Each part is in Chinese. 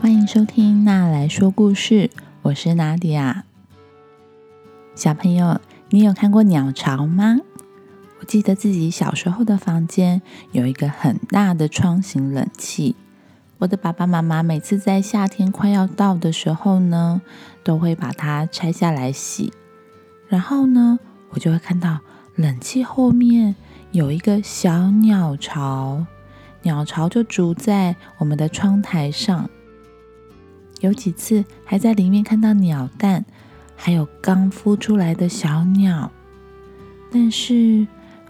欢迎收听娜来说故事，我是娜迪亚。小朋友，你有看过鸟巢吗？我记得自己小时候的房间有一个很大的窗型冷气。我的爸爸妈妈每次在夏天快要到的时候呢，都会把它拆下来洗。然后呢，我就会看到冷气后面有一个小鸟巢，鸟巢就筑在我们的窗台上。有几次还在里面看到鸟蛋，还有刚孵出来的小鸟。但是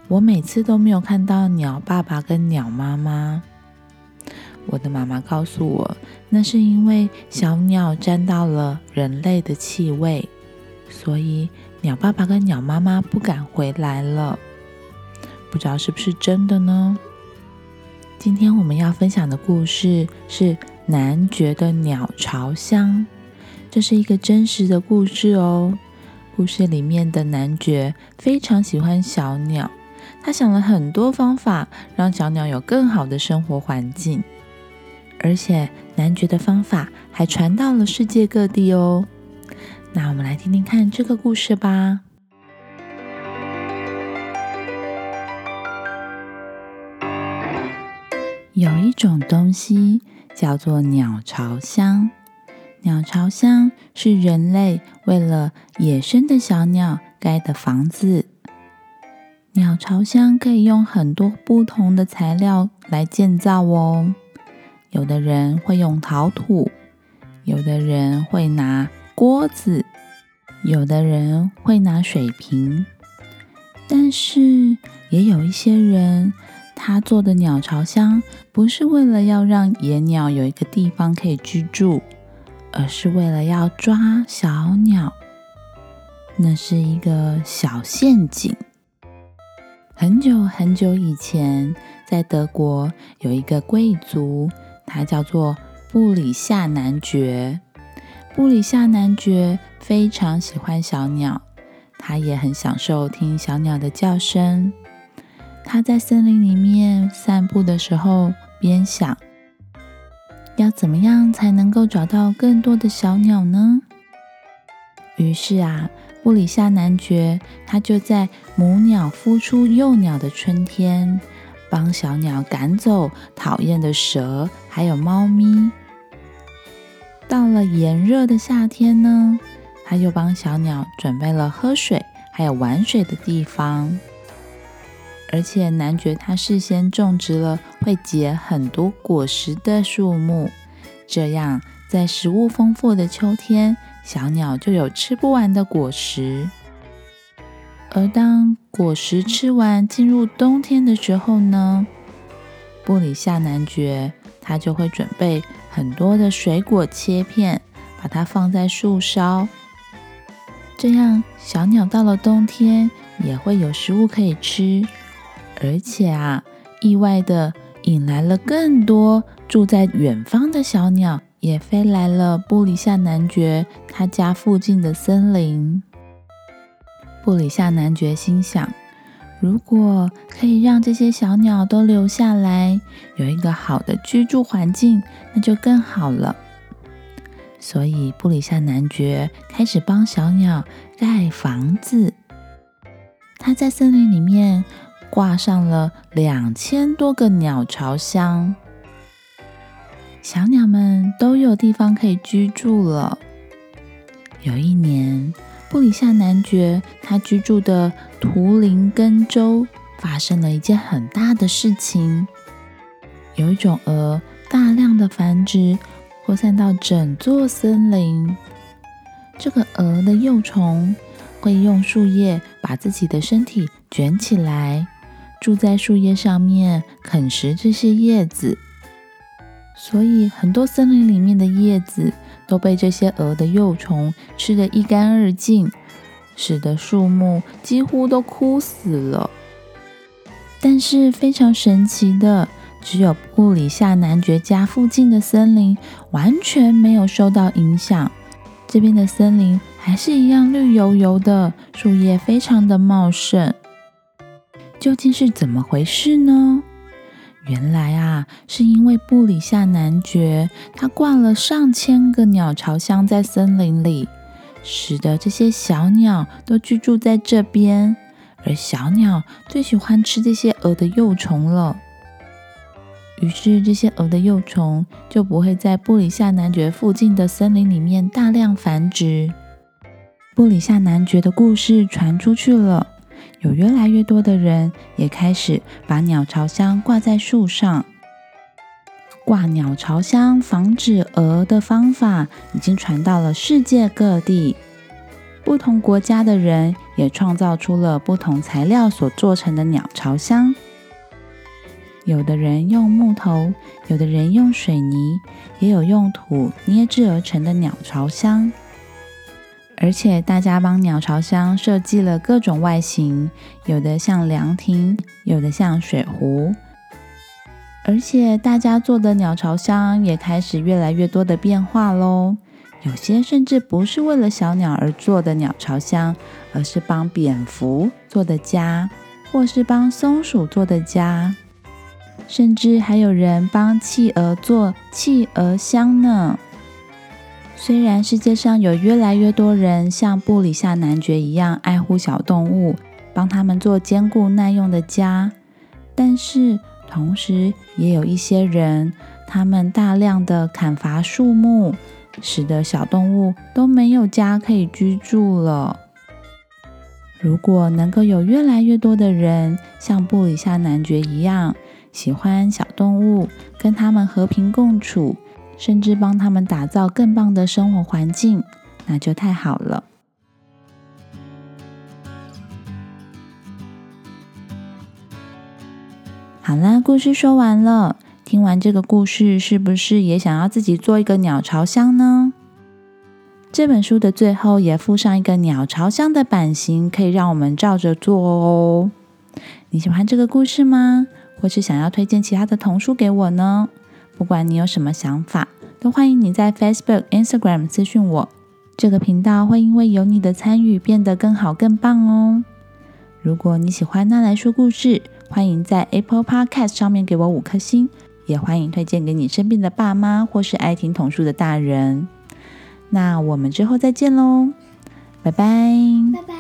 我每次都没有看到鸟爸爸跟鸟妈妈。我的妈妈告诉我，那是因为小鸟沾到了人类的气味，所以鸟爸爸跟鸟妈妈不敢回来了。不知道是不是真的呢？今天我们要分享的故事是男爵的鸟巢箱，这是一个真实的故事哦。故事里面的男爵非常喜欢小鸟，他想了很多方法让小鸟有更好的生活环境。而且男爵的方法还传到了世界各地哦。那我们来听听看这个故事吧。有一种东西叫做鸟巢箱，鸟巢箱是人类为了野生的小鸟盖的房子。鸟巢箱可以用很多不同的材料来建造哦。有的人会用陶土，有的人会拿锅子，有的人会拿水瓶，但是也有一些人，他做的鸟巢箱不是为了要让野鸟有一个地方可以居住，而是为了要抓小鸟。那是一个小陷阱。很久很久以前，在德国有一个贵族。他叫做布里夏男爵。布里夏男爵非常喜欢小鸟，他也很享受听小鸟的叫声。他在森林里面散步的时候，边想：要怎么样才能够找到更多的小鸟呢？于是啊，布里夏男爵他就在母鸟孵出幼鸟的春天。帮小鸟赶走讨厌的蛇，还有猫咪。到了炎热的夏天呢，他又帮小鸟准备了喝水还有玩水的地方。而且男爵他事先种植了会结很多果实的树木，这样在食物丰富的秋天，小鸟就有吃不完的果实。而当果实吃完，进入冬天的时候呢，布里夏男爵他就会准备很多的水果切片，把它放在树梢，这样小鸟到了冬天也会有食物可以吃。而且啊，意外的引来了更多住在远方的小鸟，也飞来了布里夏男爵他家附近的森林。布里夏男爵心想：如果可以让这些小鸟都留下来，有一个好的居住环境，那就更好了。所以，布里夏男爵开始帮小鸟盖房子。他在森林里面挂上了两千多个鸟巢箱，小鸟们都有地方可以居住了。有一年。布里夏男爵他居住的图林根州发生了一件很大的事情，有一种鹅大量的繁殖，扩散到整座森林。这个鹅的幼虫会用树叶把自己的身体卷起来，住在树叶上面啃食这些叶子，所以很多森林里面的叶子。都被这些蛾的幼虫吃得一干二净，使得树木几乎都枯死了。但是非常神奇的，只有布里夏男爵家附近的森林完全没有受到影响。这边的森林还是一样绿油油的，树叶非常的茂盛。究竟是怎么回事呢？原来啊，是因为布里夏男爵他挂了上千个鸟巢箱在森林里，使得这些小鸟都居住在这边。而小鸟最喜欢吃这些蛾的幼虫了，于是这些蛾的幼虫就不会在布里夏男爵附近的森林里面大量繁殖。布里夏男爵的故事传出去了，有越来越多的人也开始把鸟巢箱挂在树上。挂鸟巢箱防止蛾的方法已经传到了世界各地。不同国家的人也创造出了不同材料所做成的鸟巢箱。有的人用木头，有的人用水泥，也有用土捏制而成的鸟巢箱。而且大家帮鸟巢箱设计了各种外形，有的像凉亭，有的像水壶。而且大家做的鸟巢箱也开始越来越多的变化喽。有些甚至不是为了小鸟而做的鸟巢箱，而是帮蝙蝠做的家，或是帮松鼠做的家，甚至还有人帮企鹅做企鹅箱呢。虽然世界上有越来越多人像布里夏男爵一样爱护小动物，帮他们做坚固耐用的家，但是同时也有一些人，他们大量的砍伐树木。使得小动物都没有家可以居住了。如果能够有越来越多的人像布里夏男爵一样喜欢小动物，跟他们和平共处，甚至帮他们打造更棒的生活环境，那就太好了。好啦，故事说完了。听完这个故事，是不是也想要自己做一个鸟巢箱呢？这本书的最后也附上一个鸟巢箱的版型，可以让我们照着做哦。你喜欢这个故事吗？或是想要推荐其他的童书给我呢？不管你有什么想法，都欢迎你在 Facebook、Instagram 私讯我。这个频道会因为有你的参与变得更好、更棒哦。如果你喜欢那来说故事，欢迎在 Apple Podcast 上面给我五颗星。也欢迎推荐给你身边的爸妈或是爱听童书的大人。那我们之后再见喽，拜拜！拜拜，